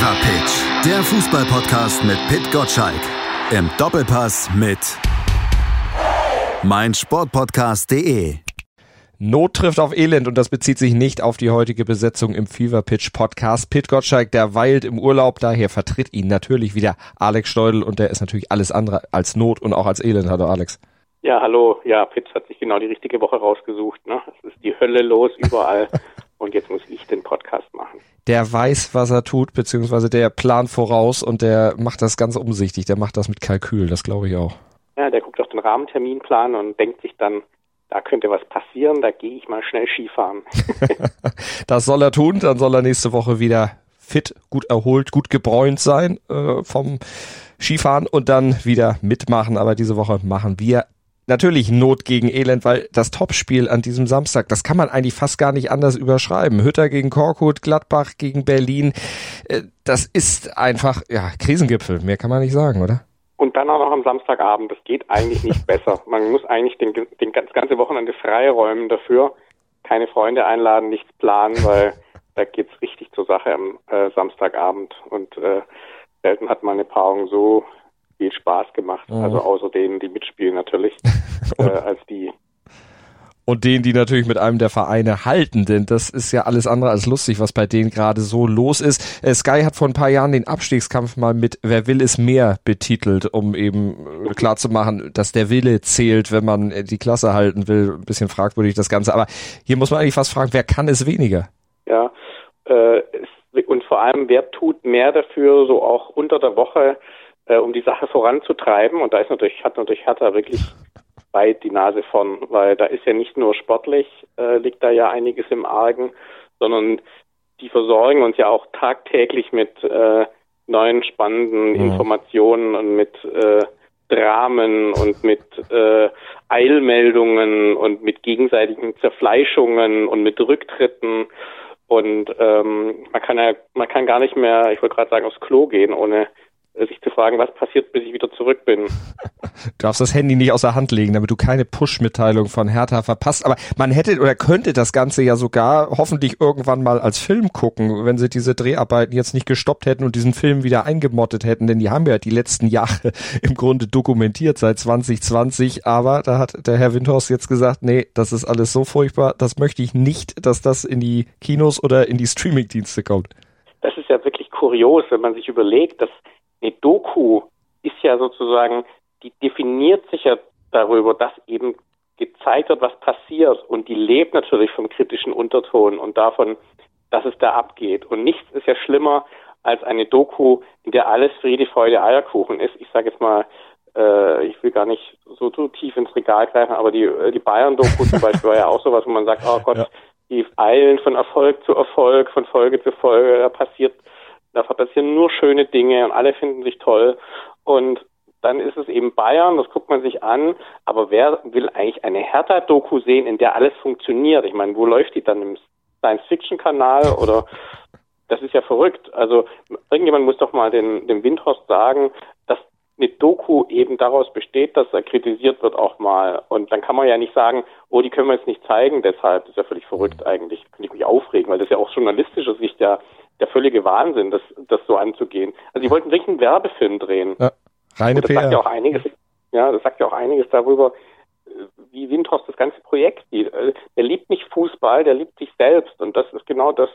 Fever Pitch, der Fußballpodcast mit Pit Gottschalk. Im Doppelpass mit meinsportpodcast.de. Not trifft auf Elend und das bezieht sich nicht auf die heutige Besetzung im Fever Pitch Podcast. Pit Gottschalk, der weilt im Urlaub, daher vertritt ihn natürlich wieder Alex Steudel und der ist natürlich alles andere als Not und auch als Elend. Hallo Alex. Ja, hallo. Ja, Pitts hat sich genau die richtige Woche rausgesucht. Ne? Es ist die Hölle los überall und jetzt muss ich den Podcast machen. Der weiß, was er tut, beziehungsweise der plant voraus und der macht das ganz umsichtig. Der macht das mit Kalkül, das glaube ich auch. Ja, der guckt auf den Rahmenterminplan und denkt sich dann, da könnte was passieren, da gehe ich mal schnell Skifahren. das soll er tun, dann soll er nächste Woche wieder fit, gut erholt, gut gebräunt sein äh, vom Skifahren und dann wieder mitmachen. Aber diese Woche machen wir natürlich Not gegen Elend, weil das Topspiel an diesem Samstag, das kann man eigentlich fast gar nicht anders überschreiben. Hütter gegen Korkut, Gladbach gegen Berlin, äh, das ist einfach, ja, Krisengipfel, mehr kann man nicht sagen, oder? Und dann auch noch am Samstagabend, das geht eigentlich nicht besser. Man muss eigentlich den, den, das ganze Wochenende freiräumen dafür, keine Freunde einladen, nichts planen, weil da geht's richtig zur Sache am äh, Samstagabend und äh, selten hat man eine Paarung so viel Spaß gemacht. Mhm. Also außer denen, die mitspielen natürlich, äh, als die. Und denen, die natürlich mit einem der Vereine halten, denn das ist ja alles andere als lustig, was bei denen gerade so los ist. Äh, Sky hat vor ein paar Jahren den Abstiegskampf mal mit Wer will es mehr betitelt, um eben äh, klarzumachen, dass der Wille zählt, wenn man die Klasse halten will. Ein bisschen fragwürdig das Ganze. Aber hier muss man eigentlich fast fragen, wer kann es weniger? Ja, äh, und vor allem, wer tut mehr dafür, so auch unter der Woche äh, um die Sache voranzutreiben. Und da ist natürlich, hat natürlich Hertha wirklich weit die Nase von, weil da ist ja nicht nur sportlich, äh, liegt da ja einiges im Argen, sondern die versorgen uns ja auch tagtäglich mit äh, neuen spannenden mhm. Informationen und mit äh, Dramen und mit äh, Eilmeldungen und mit gegenseitigen Zerfleischungen und mit Rücktritten und ähm, man kann ja man kann gar nicht mehr, ich wollte gerade sagen, aufs Klo gehen, ohne sich zu fragen, was passiert, bis ich wieder zurück bin. Du darfst das Handy nicht außer Hand legen, damit du keine Push-Mitteilung von Hertha verpasst. Aber man hätte oder könnte das Ganze ja sogar hoffentlich irgendwann mal als Film gucken, wenn sie diese Dreharbeiten jetzt nicht gestoppt hätten und diesen Film wieder eingemottet hätten, denn die haben ja die letzten Jahre im Grunde dokumentiert seit 2020. Aber da hat der Herr Windhorst jetzt gesagt, nee, das ist alles so furchtbar, das möchte ich nicht, dass das in die Kinos oder in die Streaming-Dienste kommt. Das ist ja wirklich kurios, wenn man sich überlegt, dass eine Doku ist ja sozusagen, die definiert sich ja darüber, dass eben gezeigt wird, was passiert und die lebt natürlich vom kritischen Unterton und davon, dass es da abgeht. Und nichts ist ja schlimmer als eine Doku, in der alles Friede, Freude, Eierkuchen ist. Ich sage jetzt mal, äh, ich will gar nicht so, so tief ins Regal greifen, aber die, die Bayern-Doku zum Beispiel war ja auch sowas, wo man sagt, oh Gott, ja. die eilen von Erfolg zu Erfolg, von Folge zu Folge, da passiert da passieren nur schöne Dinge und alle finden sich toll. Und dann ist es eben Bayern, das guckt man sich an. Aber wer will eigentlich eine Hertha-Doku sehen, in der alles funktioniert? Ich meine, wo läuft die dann im Science-Fiction-Kanal oder das ist ja verrückt. Also irgendjemand muss doch mal den, dem Windhorst sagen, dass eine Doku eben daraus besteht, dass er kritisiert wird auch mal. Und dann kann man ja nicht sagen, oh, die können wir jetzt nicht zeigen, deshalb. Das ist ja völlig verrückt eigentlich. Könnte ich mich aufregen, weil das ja auch journalistischer Sicht ja der völlige Wahnsinn, das, das so anzugehen. Also die wollten wirklich einen Werbefilm drehen. Ja, reine das PR. sagt ja auch einiges, ja, das sagt ja auch einiges darüber, wie Windhorst das ganze Projekt sieht. Der liebt nicht Fußball, der liebt sich selbst und das ist genau das,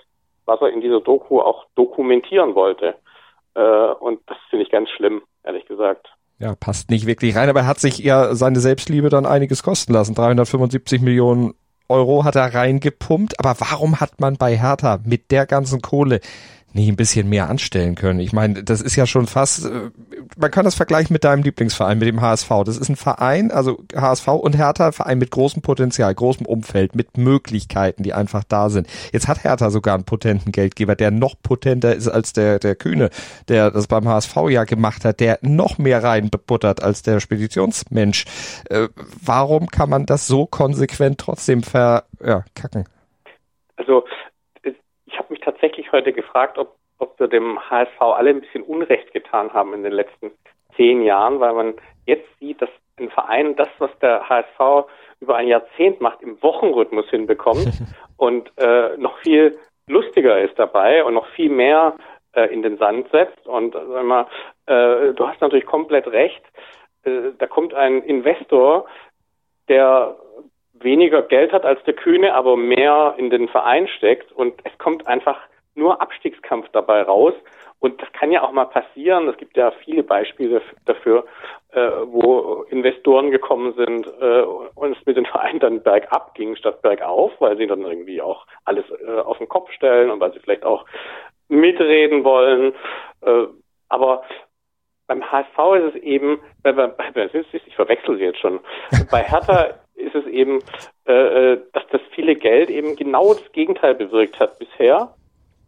was er in dieser Doku auch dokumentieren wollte. Äh, und das finde ich ganz schlimm, ehrlich gesagt. Ja, passt nicht wirklich rein, aber er hat sich ja seine Selbstliebe dann einiges kosten lassen. 375 Millionen Euro hat er reingepumpt. Aber warum hat man bei Hertha mit der ganzen Kohle nicht ein bisschen mehr anstellen können. Ich meine, das ist ja schon fast, äh, man kann das vergleichen mit deinem Lieblingsverein, mit dem HSV. Das ist ein Verein, also HSV und Hertha, ein Verein mit großem Potenzial, großem Umfeld, mit Möglichkeiten, die einfach da sind. Jetzt hat Hertha sogar einen potenten Geldgeber, der noch potenter ist als der, der Kühne, der das beim HSV ja gemacht hat, der noch mehr reinbebuttert als der Speditionsmensch. Äh, warum kann man das so konsequent trotzdem verkacken? Ja, also ich habe mich tatsächlich heute gefragt, ob, ob wir dem HSV alle ein bisschen Unrecht getan haben in den letzten zehn Jahren, weil man jetzt sieht, dass ein Verein das, was der HSV über ein Jahrzehnt macht, im Wochenrhythmus hinbekommt und äh, noch viel lustiger ist dabei und noch viel mehr äh, in den Sand setzt. Und sag mal, äh, du hast natürlich komplett recht. Äh, da kommt ein Investor, der weniger Geld hat als der Kühne, aber mehr in den Verein steckt und es kommt einfach nur Abstiegskampf dabei raus. Und das kann ja auch mal passieren. Es gibt ja viele Beispiele dafür, äh, wo Investoren gekommen sind äh, und es mit den Vereinen dann bergab ging statt bergauf, weil sie dann irgendwie auch alles äh, auf den Kopf stellen und weil sie vielleicht auch mitreden wollen. Äh, aber beim HSV ist es eben, bei, bei, ich verwechsel sie jetzt schon, bei Hertha ist es eben, äh, äh, dass das viele Geld eben genau das Gegenteil bewirkt hat bisher.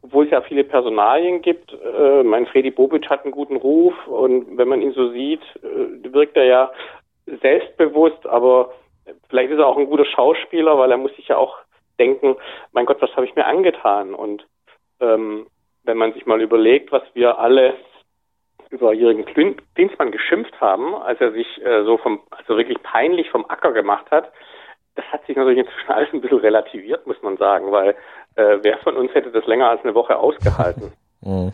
Obwohl es ja viele Personalien gibt. Äh, mein Freddy Bobic hat einen guten Ruf und wenn man ihn so sieht, äh, wirkt er ja selbstbewusst, aber vielleicht ist er auch ein guter Schauspieler, weil er muss sich ja auch denken, mein Gott, was habe ich mir angetan? Und ähm, wenn man sich mal überlegt, was wir alle über Jürgen Klinsmann geschimpft haben, als er sich äh, so vom, also wirklich peinlich vom Acker gemacht hat, das hat sich natürlich inzwischen alles ein bisschen relativiert, muss man sagen, weil äh, wer von uns hätte das länger als eine Woche ausgehalten? Mhm.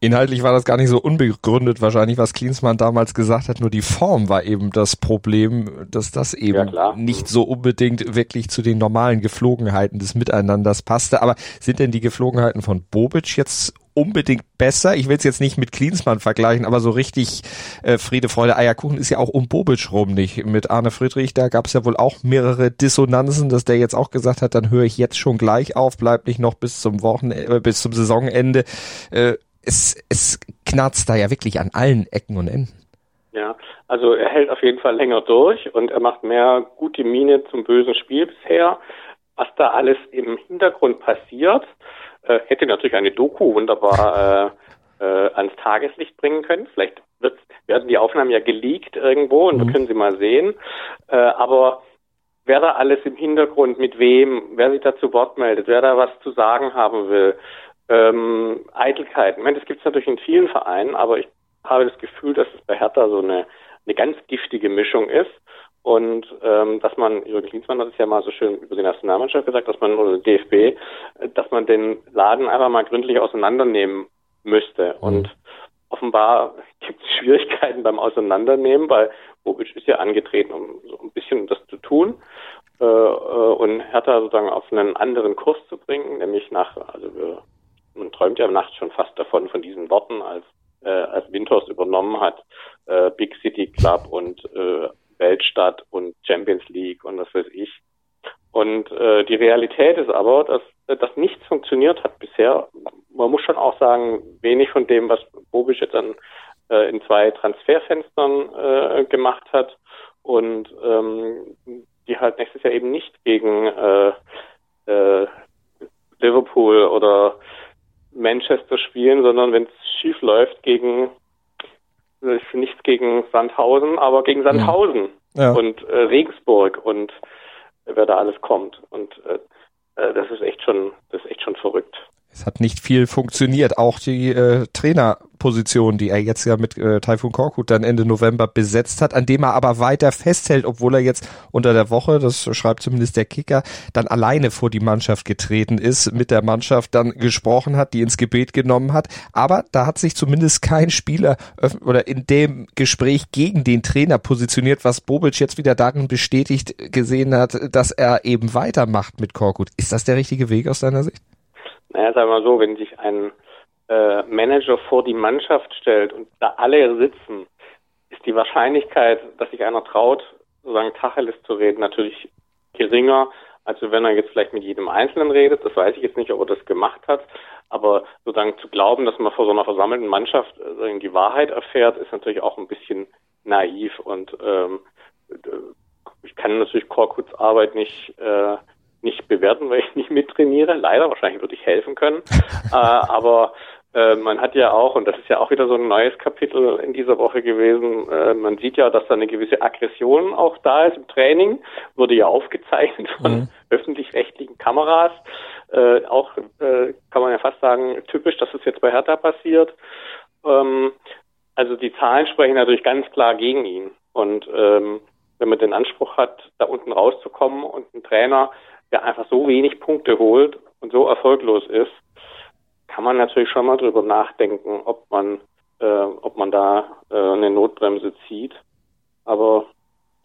Inhaltlich war das gar nicht so unbegründet, wahrscheinlich, was Klinsmann damals gesagt hat. Nur die Form war eben das Problem, dass das eben ja, nicht so unbedingt wirklich zu den normalen Geflogenheiten des Miteinanders passte. Aber sind denn die Geflogenheiten von Bobic jetzt unbedingt besser. Ich will es jetzt nicht mit Klinsmann vergleichen, aber so richtig äh, Friede, Freude, Eierkuchen ist ja auch um Bobic rum nicht. Mit Arne Friedrich, da gab es ja wohl auch mehrere Dissonanzen, dass der jetzt auch gesagt hat, dann höre ich jetzt schon gleich auf, bleib nicht noch bis zum Wochenende, äh, bis zum Saisonende. Äh, es, es knarzt da ja wirklich an allen Ecken und Enden. Ja, also er hält auf jeden Fall länger durch und er macht mehr gute Miene zum bösen Spiel bisher. Was da alles im Hintergrund passiert, äh, hätte natürlich eine Doku wunderbar äh, äh, ans Tageslicht bringen können. Vielleicht wird, werden die Aufnahmen ja geleakt irgendwo und mhm. wir können sie mal sehen. Äh, aber wer da alles im Hintergrund, mit wem, wer sich da zu Wort meldet, wer da was zu sagen haben will, ähm, Eitelkeiten. Ich meine, das gibt es natürlich in vielen Vereinen, aber ich habe das Gefühl, dass es bei Hertha so eine, eine ganz giftige Mischung ist. Und ähm, dass man, Jürgen Klinsmann hat es ja mal so schön über die Nationalmannschaft gesagt, dass man, oder DFB, dass man den Laden einfach mal gründlich auseinandernehmen müsste. Mhm. Und offenbar gibt es Schwierigkeiten beim Auseinandernehmen, weil Bobic ist ja angetreten, um so ein bisschen das zu tun äh, äh, und Hertha sozusagen auf einen anderen Kurs zu bringen, nämlich nach, also wir, man träumt ja nachts schon fast davon, von diesen Worten, als, äh, als Winters übernommen hat, äh, Big City Club und äh, Weltstadt und Champions League und was weiß ich. Und äh, die Realität ist aber, dass, dass nichts funktioniert hat bisher. Man muss schon auch sagen, wenig von dem, was Bobic jetzt dann äh, in zwei Transferfenstern äh, gemacht hat und ähm, die halt nächstes Jahr eben nicht gegen äh, äh, Liverpool oder Manchester spielen, sondern wenn es schief läuft gegen ist nichts gegen Sandhausen, aber gegen Sandhausen ja. und äh, Regensburg und wer da alles kommt. Und äh, äh, das ist echt schon, das ist echt schon verrückt. Es hat nicht viel funktioniert. Auch die äh, Trainerposition, die er jetzt ja mit äh, Taifun Korkut dann Ende November besetzt hat, an dem er aber weiter festhält, obwohl er jetzt unter der Woche, das schreibt zumindest der Kicker, dann alleine vor die Mannschaft getreten ist, mit der Mannschaft dann gesprochen hat, die ins Gebet genommen hat. Aber da hat sich zumindest kein Spieler oder in dem Gespräch gegen den Trainer positioniert, was Bobic jetzt wieder darin bestätigt gesehen hat, dass er eben weitermacht mit Korkut. Ist das der richtige Weg aus deiner Sicht? Naja, sagen wir mal so, wenn sich ein äh, Manager vor die Mannschaft stellt und da alle sitzen, ist die Wahrscheinlichkeit, dass sich einer traut, sozusagen Tacheles zu reden, natürlich geringer, als wenn er jetzt vielleicht mit jedem Einzelnen redet. Das weiß ich jetzt nicht, ob er das gemacht hat. Aber sozusagen zu glauben, dass man vor so einer versammelten Mannschaft äh, die Wahrheit erfährt, ist natürlich auch ein bisschen naiv. Und ähm, ich kann natürlich Korkuts Arbeit nicht äh, nicht bewerten, weil ich nicht mittrainiere. Leider, wahrscheinlich würde ich helfen können. äh, aber äh, man hat ja auch, und das ist ja auch wieder so ein neues Kapitel in dieser Woche gewesen, äh, man sieht ja, dass da eine gewisse Aggression auch da ist im Training, wurde ja aufgezeichnet von mhm. öffentlich-rechtlichen Kameras. Äh, auch äh, kann man ja fast sagen, typisch, dass es jetzt bei Hertha passiert. Ähm, also die Zahlen sprechen natürlich ganz klar gegen ihn. Und ähm, wenn man den Anspruch hat, da unten rauszukommen und ein Trainer der einfach so wenig Punkte holt und so erfolglos ist, kann man natürlich schon mal drüber nachdenken, ob man, äh, ob man da äh, eine Notbremse zieht. Aber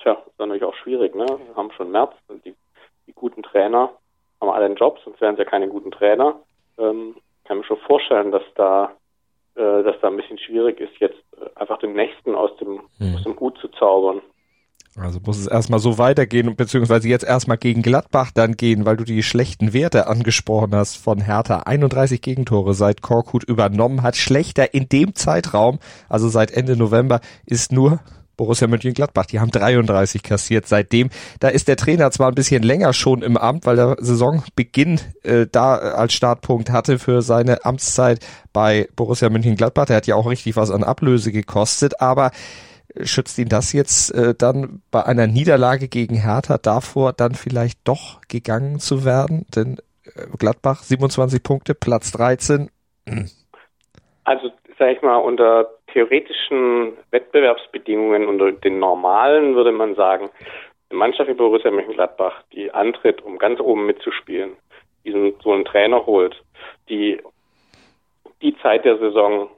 tja, ist natürlich auch schwierig, ne? Wir haben schon März, die, die guten Trainer haben alle einen Job, sonst wären es ja keine guten Trainer. Ähm, kann mir schon vorstellen, dass da, äh, dass da ein bisschen schwierig ist, jetzt äh, einfach den nächsten aus dem, hm. aus dem Hut zu zaubern. Also muss es erstmal so weitergehen, beziehungsweise jetzt erstmal gegen Gladbach dann gehen, weil du die schlechten Werte angesprochen hast von Hertha. 31 Gegentore seit Korkut übernommen hat. Schlechter in dem Zeitraum, also seit Ende November, ist nur Borussia Mönchengladbach, die haben 33 kassiert seitdem. Da ist der Trainer zwar ein bisschen länger schon im Amt, weil der Saisonbeginn äh, da als Startpunkt hatte für seine Amtszeit bei Borussia Mönchengladbach. Der hat ja auch richtig was an Ablöse gekostet, aber schützt ihn das jetzt äh, dann bei einer Niederlage gegen Hertha davor, dann vielleicht doch gegangen zu werden? Denn äh, Gladbach 27 Punkte, Platz 13. Also sage ich mal, unter theoretischen Wettbewerbsbedingungen, unter den normalen, würde man sagen, eine Mannschaft wie Borussia Mönchengladbach, die antritt, um ganz oben mitzuspielen, diesen so einen Trainer holt, die die Zeit der Saison,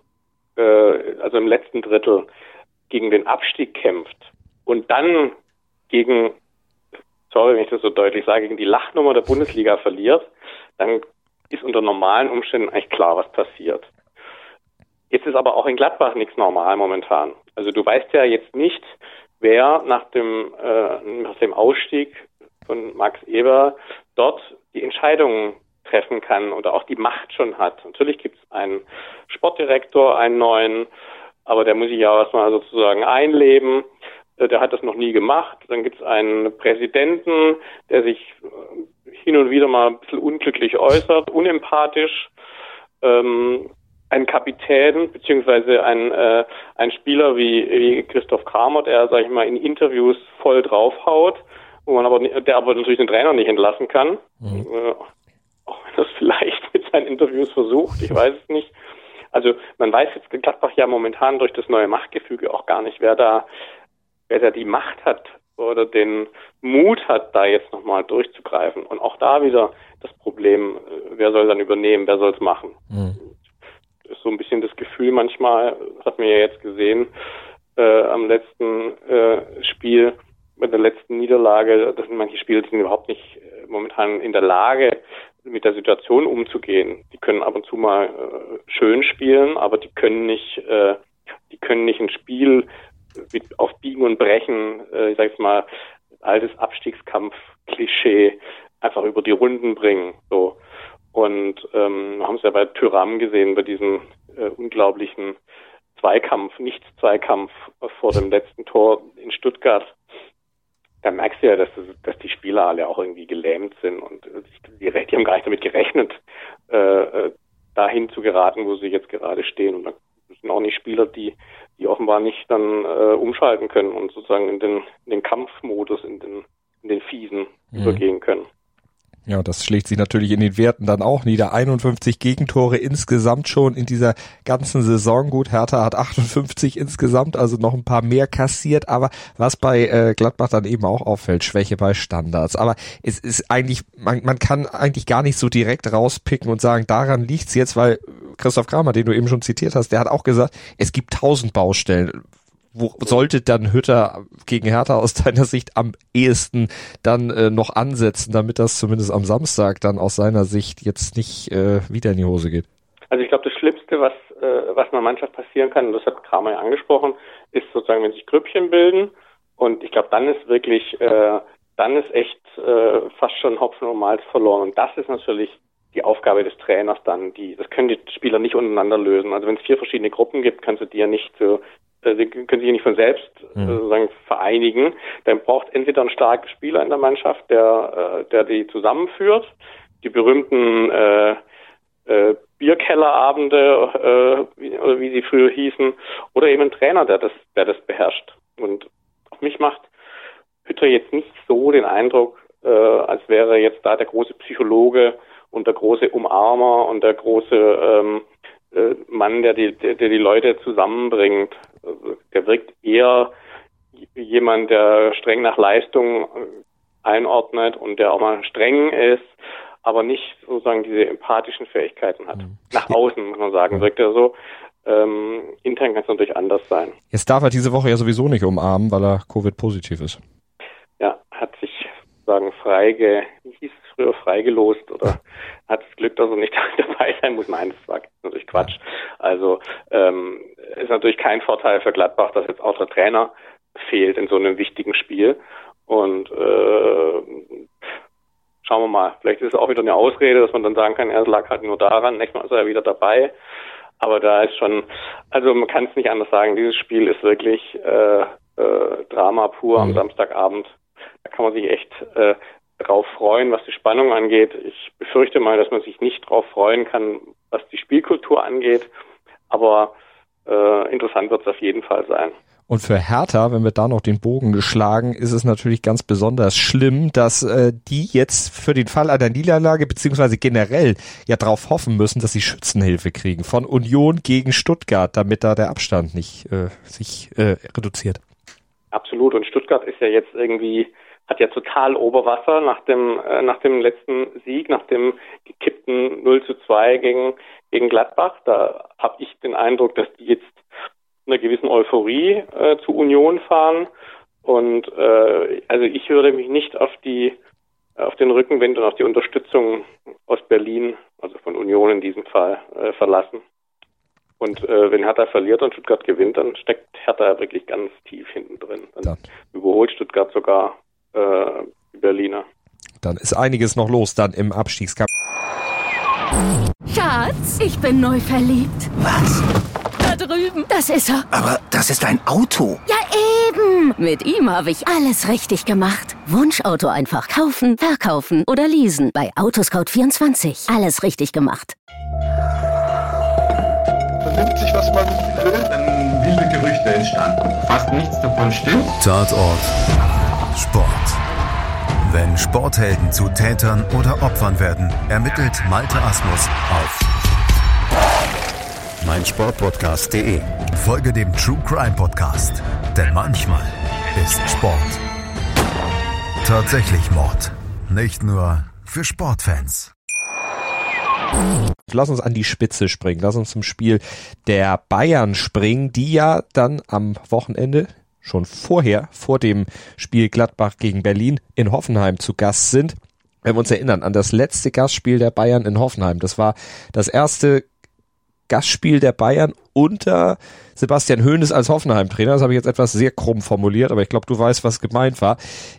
äh, also im letzten Drittel, gegen den Abstieg kämpft und dann gegen, sorry, wenn ich das so deutlich sage, gegen die Lachnummer der Bundesliga verliert, dann ist unter normalen Umständen eigentlich klar, was passiert. Jetzt ist aber auch in Gladbach nichts normal momentan. Also du weißt ja jetzt nicht, wer nach dem, äh, nach dem Ausstieg von Max Eber dort die Entscheidungen treffen kann oder auch die Macht schon hat. Natürlich gibt es einen Sportdirektor, einen neuen, aber der muss sich ja erstmal sozusagen einleben. Äh, der hat das noch nie gemacht. Dann gibt es einen Präsidenten, der sich äh, hin und wieder mal ein bisschen unglücklich äußert, unempathisch. Ähm, ein Kapitän beziehungsweise ein, äh, ein Spieler wie, wie Christoph Kramer, der, sag ich mal, in Interviews voll draufhaut, wo man aber der aber natürlich den Trainer nicht entlassen kann. Mhm. Äh, auch wenn das vielleicht mit seinen Interviews versucht, ich weiß es nicht. Also man weiß jetzt in Gladbach ja momentan durch das neue Machtgefüge auch gar nicht, wer da, wer da die Macht hat oder den Mut hat, da jetzt nochmal durchzugreifen. Und auch da wieder das Problem, äh, wer soll dann übernehmen, wer soll es machen. Mhm ist so ein bisschen das Gefühl manchmal, das hat man ja jetzt gesehen, äh, am letzten äh, Spiel, bei der letzten Niederlage, das sind manche Spieler, die sind überhaupt nicht äh, momentan in der Lage, mit der Situation umzugehen. Die können ab und zu mal äh, schön spielen, aber die können nicht, äh, die können nicht ein Spiel mit, auf Biegen und Brechen, äh, ich sag jetzt mal, altes Abstiegskampf-Klischee einfach über die Runden bringen. So. Und ähm, haben es ja bei Tyram gesehen, bei diesem äh, unglaublichen Zweikampf, Nichts-Zweikampf vor dem letzten Tor in Stuttgart. Da merkst du ja, dass, dass die Spieler alle auch irgendwie gelähmt sind und die, die haben gar nicht damit gerechnet, äh, äh, dahin zu geraten, wo sie jetzt gerade stehen. Und da sind auch nicht Spieler, die, die offenbar nicht dann äh, umschalten können und sozusagen in den, in den Kampfmodus, in den, in den Fiesen mhm. übergehen können. Ja, das schlägt sich natürlich in den Werten dann auch nieder. 51 Gegentore insgesamt schon in dieser ganzen Saison. Gut, Hertha hat 58 insgesamt, also noch ein paar mehr kassiert. Aber was bei äh, Gladbach dann eben auch auffällt, Schwäche bei Standards. Aber es ist eigentlich, man, man kann eigentlich gar nicht so direkt rauspicken und sagen, daran liegt's jetzt, weil Christoph Kramer, den du eben schon zitiert hast, der hat auch gesagt, es gibt tausend Baustellen wo sollte dann Hütter gegen Hertha aus deiner Sicht am ehesten dann äh, noch ansetzen, damit das zumindest am Samstag dann aus seiner Sicht jetzt nicht äh, wieder in die Hose geht? Also ich glaube, das Schlimmste, was, äh, was einer Mannschaft passieren kann, und das hat Kramer ja angesprochen, ist sozusagen, wenn sich Grüppchen bilden. Und ich glaube, dann ist wirklich, äh, dann ist echt äh, fast schon Hopfen und Malz verloren. Und das ist natürlich die Aufgabe des Trainers dann, die, das können die Spieler nicht untereinander lösen. Also wenn es vier verschiedene Gruppen gibt, kannst du die ja nicht so äh, sie können sich nicht von selbst mhm. sozusagen vereinigen. Dann braucht entweder ein starker Spieler in der Mannschaft, der, äh, der die zusammenführt, die berühmten äh, äh, Bierkellerabende äh, wie, oder wie sie früher hießen, oder eben ein Trainer, der das, der das beherrscht. Und auf mich macht Hütter jetzt nicht so den Eindruck, äh, als wäre jetzt da der große Psychologe und der große Umarmer und der große ähm, äh, Mann, der die, der die Leute zusammenbringt. Der wirkt eher jemand, der streng nach Leistung einordnet und der auch mal streng ist, aber nicht sozusagen diese empathischen Fähigkeiten hat. Mhm. Nach außen, muss man sagen, wirkt er so. Ähm, intern kann es natürlich anders sein. Jetzt darf er diese Woche ja sowieso nicht umarmen, weil er Covid-positiv ist. Ja, hat sich sozusagen freige, früher, freigelost oder hat das Glück, dass er nicht dabei sein muss. Nein, das war natürlich Quatsch. Also ähm, ist natürlich kein Vorteil für Gladbach, dass jetzt auch der Trainer fehlt in so einem wichtigen Spiel. Und äh, schauen wir mal, vielleicht ist es auch wieder eine Ausrede, dass man dann sagen kann, er lag halt nur daran, nächstes Mal ist er ja wieder dabei. Aber da ist schon, also man kann es nicht anders sagen, dieses Spiel ist wirklich äh, äh, Drama pur am mhm. Samstagabend. Da kann man sich echt äh, drauf freuen, was die Spannung angeht. Ich befürchte mal, dass man sich nicht drauf freuen kann, was die Spielkultur angeht. Aber äh, interessant wird es auf jeden Fall sein. Und für Hertha, wenn wir da noch den Bogen geschlagen, ist es natürlich ganz besonders schlimm, dass äh, die jetzt für den Fall einer Niederlage beziehungsweise generell ja darauf hoffen müssen, dass sie Schützenhilfe kriegen von Union gegen Stuttgart, damit da der Abstand nicht äh, sich äh, reduziert. Absolut. Und Stuttgart ist ja jetzt irgendwie hat ja total Oberwasser nach dem äh, nach dem letzten Sieg, nach dem gekippten 0 zu 2 gegen gegen Gladbach. Da habe ich den Eindruck, dass die jetzt einer gewissen Euphorie äh, zu Union fahren. Und äh, also ich würde mich nicht auf die auf den Rückenwind und auf die Unterstützung aus Berlin, also von Union in diesem Fall, äh, verlassen. Und äh, wenn Hertha verliert und Stuttgart gewinnt, dann steckt Hertha wirklich ganz tief hinten drin. Dann überholt Stuttgart sogar äh, Berliner. Dann ist einiges noch los dann im Abstiegskampf. Schatz, ich bin neu verliebt. Was? drüben. Das ist er. Aber das ist ein Auto. Ja, eben. Mit ihm habe ich alles richtig gemacht. Wunschauto einfach kaufen, verkaufen oder leasen. Bei Autoscout24. Alles richtig gemacht. Vernimmt sich, was man will. Dann wilde Gerüchte entstanden. Fast nichts davon stimmt. Tatort. Sport. Wenn Sporthelden zu Tätern oder Opfern werden, ermittelt Malte Asmus auf meinsportpodcast.de. Folge dem True Crime Podcast, denn manchmal ist Sport tatsächlich Mord. Nicht nur für Sportfans. Lass uns an die Spitze springen. Lass uns zum Spiel der Bayern springen, die ja dann am Wochenende schon vorher, vor dem Spiel Gladbach gegen Berlin in Hoffenheim zu Gast sind. Wenn wir uns erinnern an das letzte Gastspiel der Bayern in Hoffenheim, das war das erste Gastspiel der Bayern unter Sebastian Hoeneß als Hoffenheim-Trainer. Das habe ich jetzt etwas sehr krumm formuliert, aber ich glaube, du weißt, was gemeint war.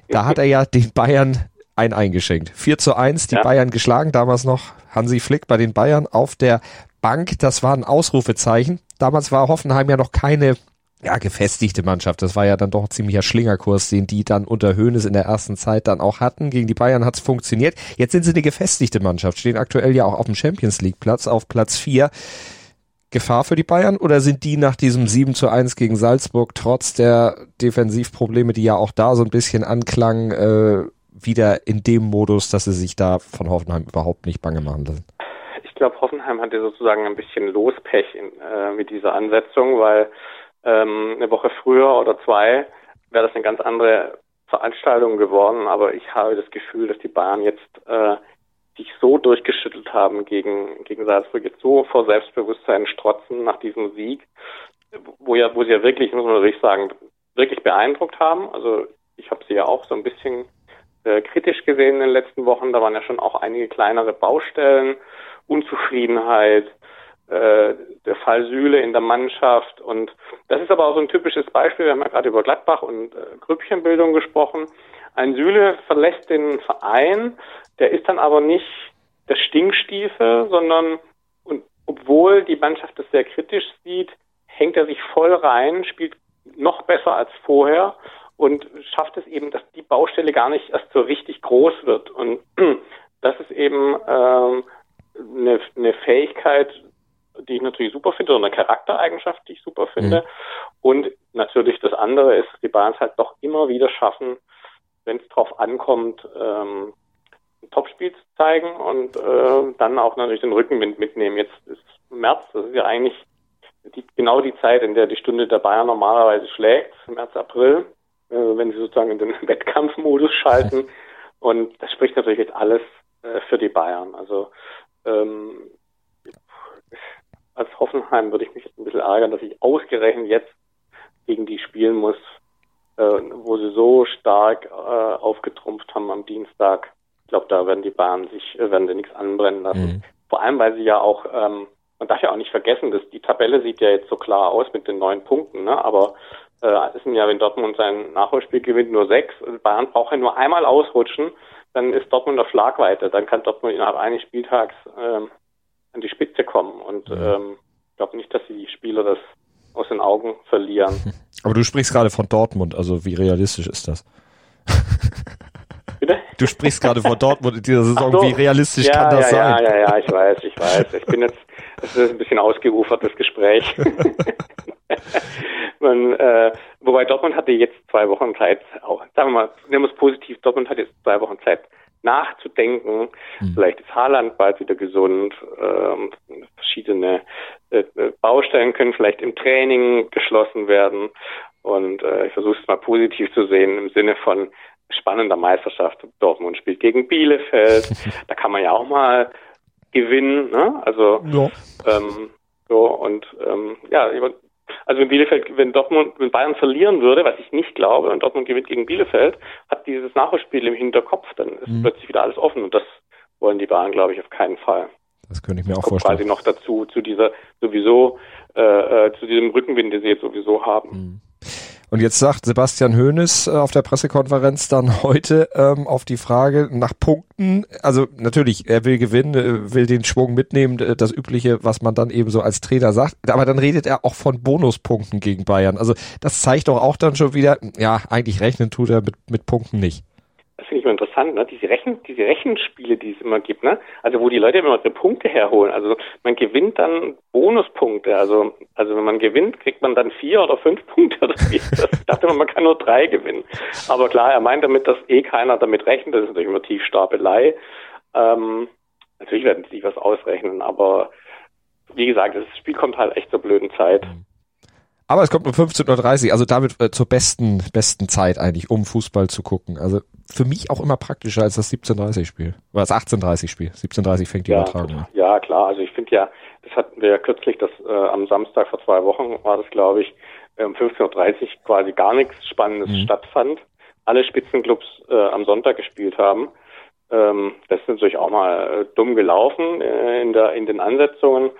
Da hat er ja den Bayern ein eingeschenkt. 4 zu 1, die ja. Bayern geschlagen, damals noch Hansi Flick bei den Bayern auf der Bank. Das war ein Ausrufezeichen. Damals war Hoffenheim ja noch keine ja, gefestigte Mannschaft. Das war ja dann doch ein ziemlicher Schlingerkurs, den die dann unter Höhnes in der ersten Zeit dann auch hatten. Gegen die Bayern hat's funktioniert. Jetzt sind sie eine gefestigte Mannschaft, stehen aktuell ja auch auf dem Champions League Platz, auf Platz 4. Gefahr für die Bayern oder sind die nach diesem 7 zu 1 gegen Salzburg trotz der Defensivprobleme, die ja auch da so ein bisschen anklangen, äh, wieder in dem Modus, dass sie sich da von Hoffenheim überhaupt nicht bange machen lassen? Ich glaube, Hoffenheim hatte sozusagen ein bisschen Lospech in, äh, mit dieser Ansetzung, weil ähm, eine Woche früher oder zwei wäre das eine ganz andere Veranstaltung geworden, aber ich habe das Gefühl, dass die Bayern jetzt äh, sich so durchgeschüttelt haben gegen, gegen Salzburg, jetzt so vor Selbstbewusstsein strotzen nach diesem Sieg, wo ja, wo sie ja wirklich, muss man wirklich sagen, wirklich beeindruckt haben. Also ich habe sie ja auch so ein bisschen äh, kritisch gesehen in den letzten Wochen. Da waren ja schon auch einige kleinere Baustellen, Unzufriedenheit, äh, der Fall Sühle in der Mannschaft. Und das ist aber auch so ein typisches Beispiel. Wir haben ja gerade über Gladbach und äh, Grüppchenbildung gesprochen. Ein Sühle verlässt den Verein, der ist dann aber nicht der Stinkstiefel, sondern und obwohl die Mannschaft das sehr kritisch sieht, hängt er sich voll rein, spielt noch besser als vorher und schafft es eben, dass die Baustelle gar nicht erst so richtig groß wird. Und das ist eben ähm, eine, eine Fähigkeit, die ich natürlich super finde, oder eine Charaktereigenschaft, die ich super finde. Mhm. Und natürlich das andere ist, dass die Bayern es halt doch immer wieder schaffen, wenn es drauf ankommt, ähm, ein Topspiel zu zeigen und äh, dann auch natürlich den Rückenwind mitnehmen. Jetzt ist März, das ist ja eigentlich die, genau die Zeit, in der die Stunde der Bayern normalerweise schlägt, März, April, äh, wenn sie sozusagen in den Wettkampfmodus schalten. Und das spricht natürlich jetzt alles äh, für die Bayern. Also ähm, als Hoffenheim würde ich mich jetzt ein bisschen ärgern, dass ich ausgerechnet jetzt gegen die spielen muss, äh, wo sie so stark äh, aufgetrumpft haben am Dienstag. Ich glaube, da werden die Bayern sich, äh, werden sie nichts anbrennen lassen. Mhm. Vor allem, weil sie ja auch, ähm, man darf ja auch nicht vergessen, dass die Tabelle sieht ja jetzt so klar aus mit den neun Punkten, ne? aber äh, ist ja, wenn Dortmund sein Nachholspiel gewinnt, nur sechs. Bayern braucht ja nur einmal ausrutschen, dann ist Dortmund auf Schlagweite. Dann kann Dortmund innerhalb eines Spieltags ähm, an die Spitze kommen. Und ähm, ich glaube nicht, dass die Spieler das aus den Augen verlieren. Aber du sprichst gerade von Dortmund, also wie realistisch ist das? Bitte? Du sprichst gerade von Dortmund in dieser Saison, so. wie realistisch ja, kann das ja, sein? Ja, ja, ja, ich weiß, ich weiß. Ich bin jetzt, das ist ein bisschen ausgeufertes Gespräch. Man, äh, wobei Dortmund hatte jetzt zwei Wochen Zeit, auch, sagen wir mal, nehmen wir es positiv, Dortmund hat jetzt zwei Wochen Zeit nachzudenken. Mhm. Vielleicht ist Haaland bald wieder gesund. Ähm, verschiedene äh, Baustellen können vielleicht im Training geschlossen werden. Und äh, ich versuche es mal positiv zu sehen im Sinne von spannender Meisterschaft. Dortmund spielt gegen Bielefeld. da kann man ja auch mal gewinnen. Ne? Also ja. ähm, so und ähm, ja, also wenn Bielefeld, wenn Dortmund, wenn Bayern verlieren würde, was ich nicht glaube, und Dortmund gewinnt gegen Bielefeld, hat dieses Nachholspiel im Hinterkopf, dann ist mhm. plötzlich wieder alles offen und das wollen die Bayern, glaube ich, auf keinen Fall. Das könnte ich mir auch vorstellen. Quasi noch dazu, zu dieser sowieso, äh, äh, zu diesem Rückenwind, den sie jetzt sowieso haben. Mhm. Und jetzt sagt Sebastian Hoeneß äh, auf der Pressekonferenz dann heute ähm, auf die Frage nach Punkten, also natürlich, er will gewinnen, äh, will den Schwung mitnehmen, das Übliche, was man dann eben so als Trainer sagt, aber dann redet er auch von Bonuspunkten gegen Bayern. Also das zeigt doch auch dann schon wieder, ja, eigentlich rechnen tut er mit, mit Punkten nicht finde ich mal interessant, ne? diese, Rechen, diese Rechenspiele, die es immer gibt, ne? also wo die Leute immer ihre Punkte herholen. Also man gewinnt dann Bonuspunkte. Also, also wenn man gewinnt, kriegt man dann vier oder fünf Punkte. Oder ich dachte man, man kann nur drei gewinnen. Aber klar, er meint damit, dass eh keiner damit rechnet. Das ist natürlich immer Tiefstapelei. Ähm, natürlich werden sie sich was ausrechnen, aber wie gesagt, das Spiel kommt halt echt zur blöden Zeit. Mhm. Aber es kommt um 15.30 Uhr, also damit äh, zur besten, besten Zeit eigentlich, um Fußball zu gucken. Also für mich auch immer praktischer als das 17.30 Spiel. Oder das 18.30 Spiel. 17.30 fängt die ja, Übertragung an. Ja, klar. Also ich finde ja, das hatten wir ja kürzlich, das äh, am Samstag vor zwei Wochen war das, glaube ich, äh, um 15.30 Uhr quasi gar nichts Spannendes mhm. stattfand. Alle Spitzenclubs äh, am Sonntag gespielt haben. Ähm, das ist natürlich auch mal äh, dumm gelaufen äh, in, der, in den Ansetzungen.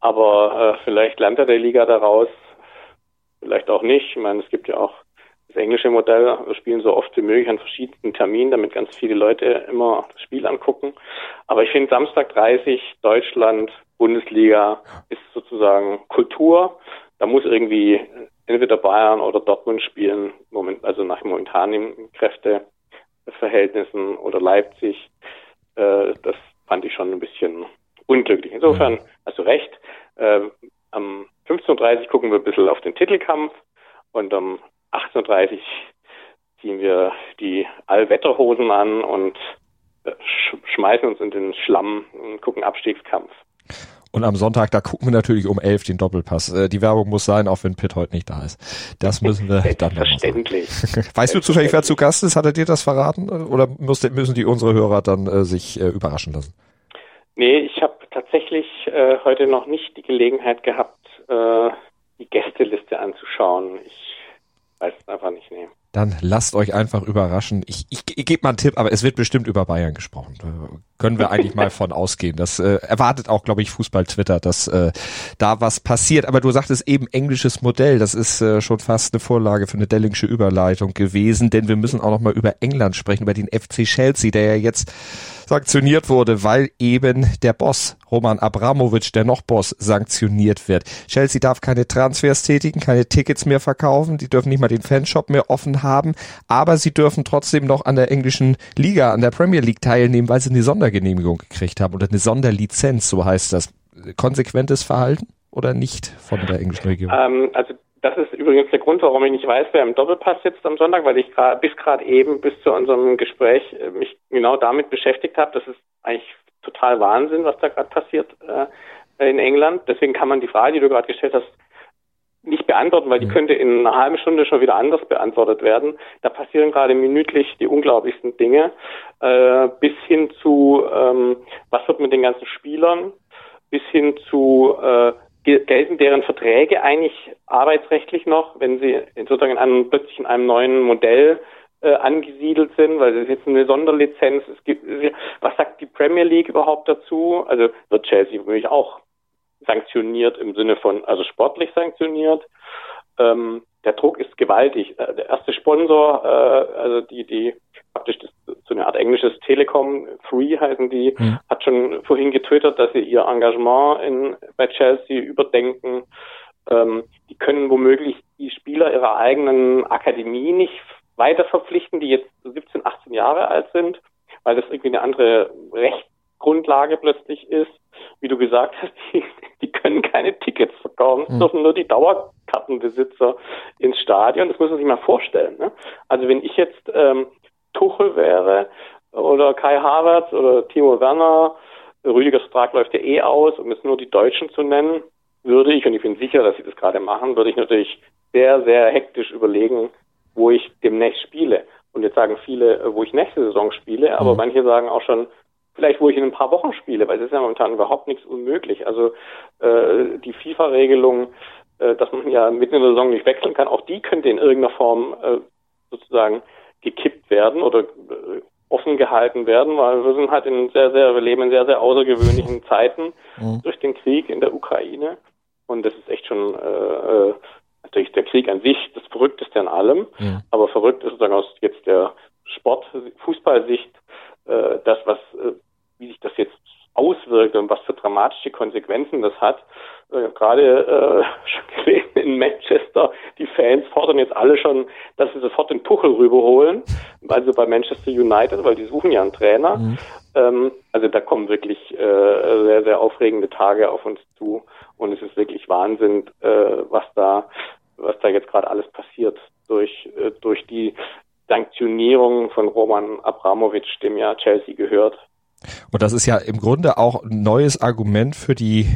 Aber äh, vielleicht lernt er der Liga daraus, vielleicht auch nicht. Ich meine, es gibt ja auch das englische Modell. Wir spielen so oft wie möglich an verschiedenen Terminen, damit ganz viele Leute immer das Spiel angucken. Aber ich finde Samstag 30 Deutschland Bundesliga ist sozusagen Kultur. Da muss irgendwie entweder Bayern oder Dortmund spielen, moment, also nach momentanen Kräfteverhältnissen oder Leipzig. Äh, das fand ich schon ein bisschen unglücklich. Insofern hast du recht. Äh, am 15.30 Uhr gucken wir ein bisschen auf den Titelkampf und um 18.30 Uhr ziehen wir die Allwetterhosen an und äh, sch schmeißen uns in den Schlamm und gucken Abstiegskampf. Und am Sonntag, da gucken wir natürlich um elf den Doppelpass. Äh, die Werbung muss sein, auch wenn Pitt heute nicht da ist. Das müssen wir dann noch Verständlich. Weißt du zufällig, wer zu Gast ist? Hat er dir das verraten? Oder müssen die unsere Hörer dann äh, sich äh, überraschen lassen? Nee, ich habe tatsächlich äh, heute noch nicht die Gelegenheit gehabt, äh, die Gästeliste anzuschauen. Ich weiß es einfach nicht, nee. Dann lasst euch einfach überraschen. Ich, ich, ich gebe mal einen Tipp, aber es wird bestimmt über Bayern gesprochen. Können wir eigentlich mal von ausgehen. Das äh, erwartet auch, glaube ich, Fußball-Twitter, dass äh, da was passiert. Aber du sagtest eben englisches Modell. Das ist äh, schon fast eine Vorlage für eine Dellingsche Überleitung gewesen, denn wir müssen auch noch mal über England sprechen, über den FC Chelsea, der ja jetzt sanktioniert wurde, weil eben der Boss Roman Abramovic, der noch Boss, sanktioniert wird. Chelsea darf keine Transfers tätigen, keine Tickets mehr verkaufen, die dürfen nicht mal den Fanshop mehr offen haben, aber sie dürfen trotzdem noch an der englischen Liga, an der Premier League teilnehmen, weil sie eine Sondergenehmigung gekriegt haben oder eine Sonderlizenz, so heißt das. Konsequentes Verhalten oder nicht von der englischen Regierung? Ähm, also das ist übrigens der Grund, warum ich nicht weiß, wer im Doppelpass sitzt am Sonntag, weil ich grad, bis gerade eben, bis zu unserem Gespräch, äh, mich genau damit beschäftigt habe. Das ist eigentlich total Wahnsinn, was da gerade passiert äh, in England. Deswegen kann man die Frage, die du gerade gestellt hast, nicht beantworten, weil die könnte in einer halben Stunde schon wieder anders beantwortet werden. Da passieren gerade minütlich die unglaublichsten Dinge, äh, bis hin zu, ähm, was wird mit den ganzen Spielern, bis hin zu, äh, gel- gelten deren Verträge eigentlich arbeitsrechtlich noch, wenn sie sozusagen in einem, plötzlich in einem neuen Modell äh, angesiedelt sind, weil es ist jetzt eine Sonderlizenz. Es gibt, was sagt die Premier League überhaupt dazu? Also wird Chelsea wirklich auch sanktioniert im Sinne von, also sportlich sanktioniert. Ähm, der Druck ist gewaltig. Äh, Der erste Sponsor, äh, also die, die praktisch das, so eine Art englisches Telekom, Free heißen die, Mhm. hat schon vorhin getwittert, dass sie ihr Engagement in, bei Chelsea überdenken. Ähm, die können womöglich die Spieler ihrer eigenen Akademie nicht weiter verpflichten, die jetzt 17, 18 Jahre alt sind, weil das irgendwie eine andere Rechtsgrundlage plötzlich ist. Wie du gesagt hast, die, die können keine Tickets verkaufen, es Mhm. dürfen nur die Dauerkartenbesitzer ins Stadion. Das muss man sich mal vorstellen. Ne? Also wenn ich jetzt ähm, Tuchel wäre oder Kai Havertz oder Timo Werner, Rüdiger Strack läuft ja eh aus, um jetzt nur die Deutschen zu nennen, würde ich, und ich bin sicher, dass sie das gerade machen, würde ich natürlich sehr, sehr hektisch überlegen, wo ich demnächst spiele. Und jetzt sagen viele, wo ich nächste Saison spiele, aber Mhm. manche sagen auch schon, vielleicht wo ich in ein paar Wochen spiele, weil es ist ja momentan überhaupt nichts unmöglich. Also äh, die FIFA-Regelung, äh, dass man ja mitten in der Saison nicht wechseln kann, auch die könnte in irgendeiner Form äh, sozusagen gekippt werden oder äh, offen gehalten werden, weil wir sind halt in sehr, sehr, wir leben in sehr, sehr außergewöhnlichen Zeiten Mhm. durch den Krieg in der Ukraine. Und das ist echt schon äh, äh, natürlich der Krieg an sich das Verrückteste an allem. Mhm. Aber verrückt ist sozusagen aus jetzt der Sport, Fußballsicht, äh, das, was, äh, wie sich das jetzt auswirkt und was für dramatische Konsequenzen das hat. Äh, gerade äh, in Manchester, die Fans fordern jetzt alle schon, dass sie sofort den Tuchel rüberholen, also bei Manchester United, weil die suchen ja einen Trainer. Mhm. Ähm, also da kommen wirklich äh, sehr, sehr aufregende Tage auf uns zu und es ist wirklich Wahnsinn, äh, was da, was da jetzt gerade alles passiert durch, äh, durch die Sanktionierung von Roman Abramowitsch, dem ja Chelsea gehört. Und das ist ja im Grunde auch ein neues Argument für die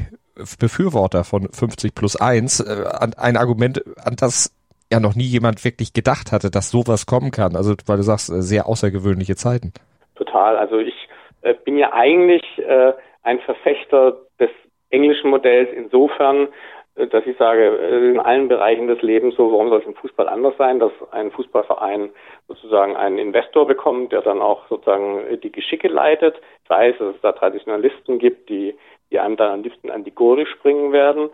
Befürworter von 50 plus 1. Äh, ein Argument, an das ja noch nie jemand wirklich gedacht hatte, dass sowas kommen kann. Also, weil du sagst, äh, sehr außergewöhnliche Zeiten. Total. Also ich äh, bin ja eigentlich äh, ein Verfechter des englischen Modells insofern, dass ich sage, äh, in allen Bereichen des Lebens so, warum soll es im Fußball anders sein, dass ein Fußballverein sozusagen einen Investor bekommt, der dann auch sozusagen äh, die Geschicke leitet. Ich weiß, dass es da Traditionalisten gibt, die, die einem dann am liebsten an die Gurgel springen werden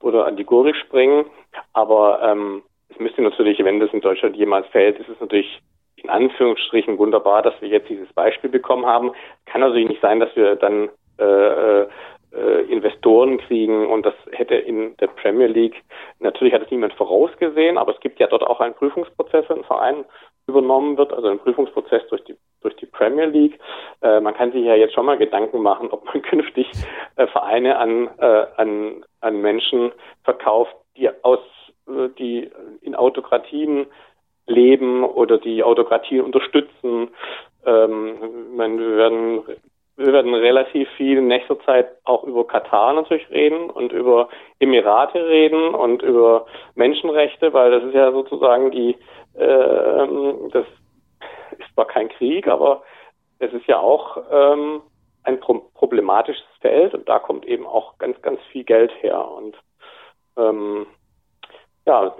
oder an die Gurgel springen. Aber ähm, es müsste natürlich, wenn das in Deutschland jemals fällt, ist es natürlich in Anführungsstrichen wunderbar, dass wir jetzt dieses Beispiel bekommen haben. Kann natürlich nicht sein, dass wir dann äh, äh, Investoren kriegen und das hätte in der Premier League, natürlich hat es niemand vorausgesehen, aber es gibt ja dort auch einen Prüfungsprozess, wenn ein Verein übernommen wird, also ein Prüfungsprozess durch die durch die Premier League. Äh, man kann sich ja jetzt schon mal Gedanken machen, ob man künftig äh, Vereine an, äh, an, an Menschen verkauft, die aus äh, die in Autokratien leben oder die Autokratie unterstützen. Ähm, ich meine, wir werden wir werden relativ viel in nächster Zeit auch über Katar natürlich reden und über Emirate reden und über Menschenrechte, weil das ist ja sozusagen die, äh, das ist zwar kein Krieg, aber es ist ja auch ähm, ein pro problematisches Feld und da kommt eben auch ganz, ganz viel Geld her und ähm, ja,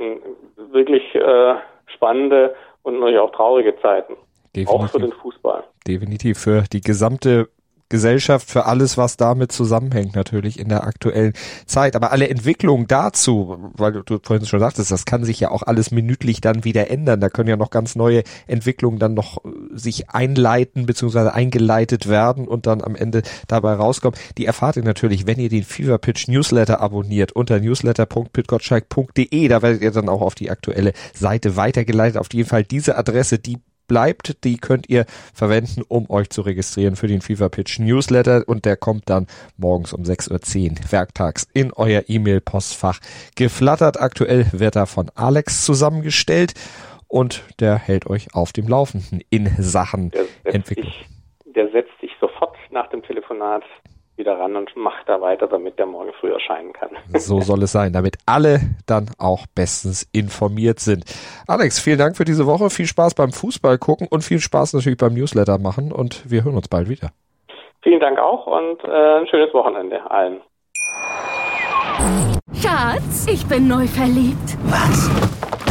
wirklich äh, spannende und natürlich auch traurige Zeiten. Definitiv. Auch für den Fußball. Definitiv für die gesamte Gesellschaft, für alles, was damit zusammenhängt, natürlich in der aktuellen Zeit. Aber alle Entwicklungen dazu, weil du, vorhin schon sagtest, das kann sich ja auch alles minütlich dann wieder ändern. Da können ja noch ganz neue Entwicklungen dann noch äh, sich einleiten bzw. eingeleitet werden und dann am Ende dabei rauskommen. Die erfahrt ihr natürlich, wenn ihr den Fever Pitch Newsletter abonniert unter newsletter.pitgottschalk.de. Da werdet ihr dann auch auf die aktuelle Seite weitergeleitet. Auf jeden Fall diese Adresse, die bleibt, die könnt ihr verwenden, um euch zu registrieren für den Fever Pitch Newsletter und der kommt dann morgens um 6.10 Uhr werktags in euer E-Mail-Postfach geflattert. Aktuell wird er von Alex zusammengestellt und der hält euch auf dem Laufenden in Sachen Der Entwicklung. sich, der setzt sich sofort nach dem Telefonat wieder ran und mache da weiter, damit der morgen früh erscheinen kann. So soll es sein, damit alle dann auch bestens informiert sind. Alex, vielen Dank für diese Woche. Viel Spaß beim Fußball gucken und viel Spaß natürlich beim Newsletter machen und wir hören uns bald wieder. Vielen Dank auch und äh, ein schönes Wochenende allen. Schatz, ich bin neu verliebt. Was?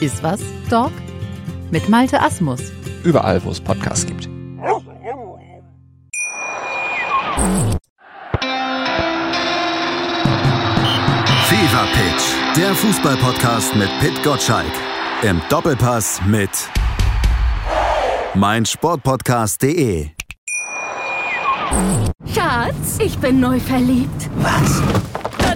Ist was, Dog? Mit Malte Asmus. Überall, wo es Podcasts gibt. Fever Pitch, der Fußballpodcast mit Pit Gottschalk. Im Doppelpass mit meinsportpodcast.de. Schatz, ich bin neu verliebt. Was?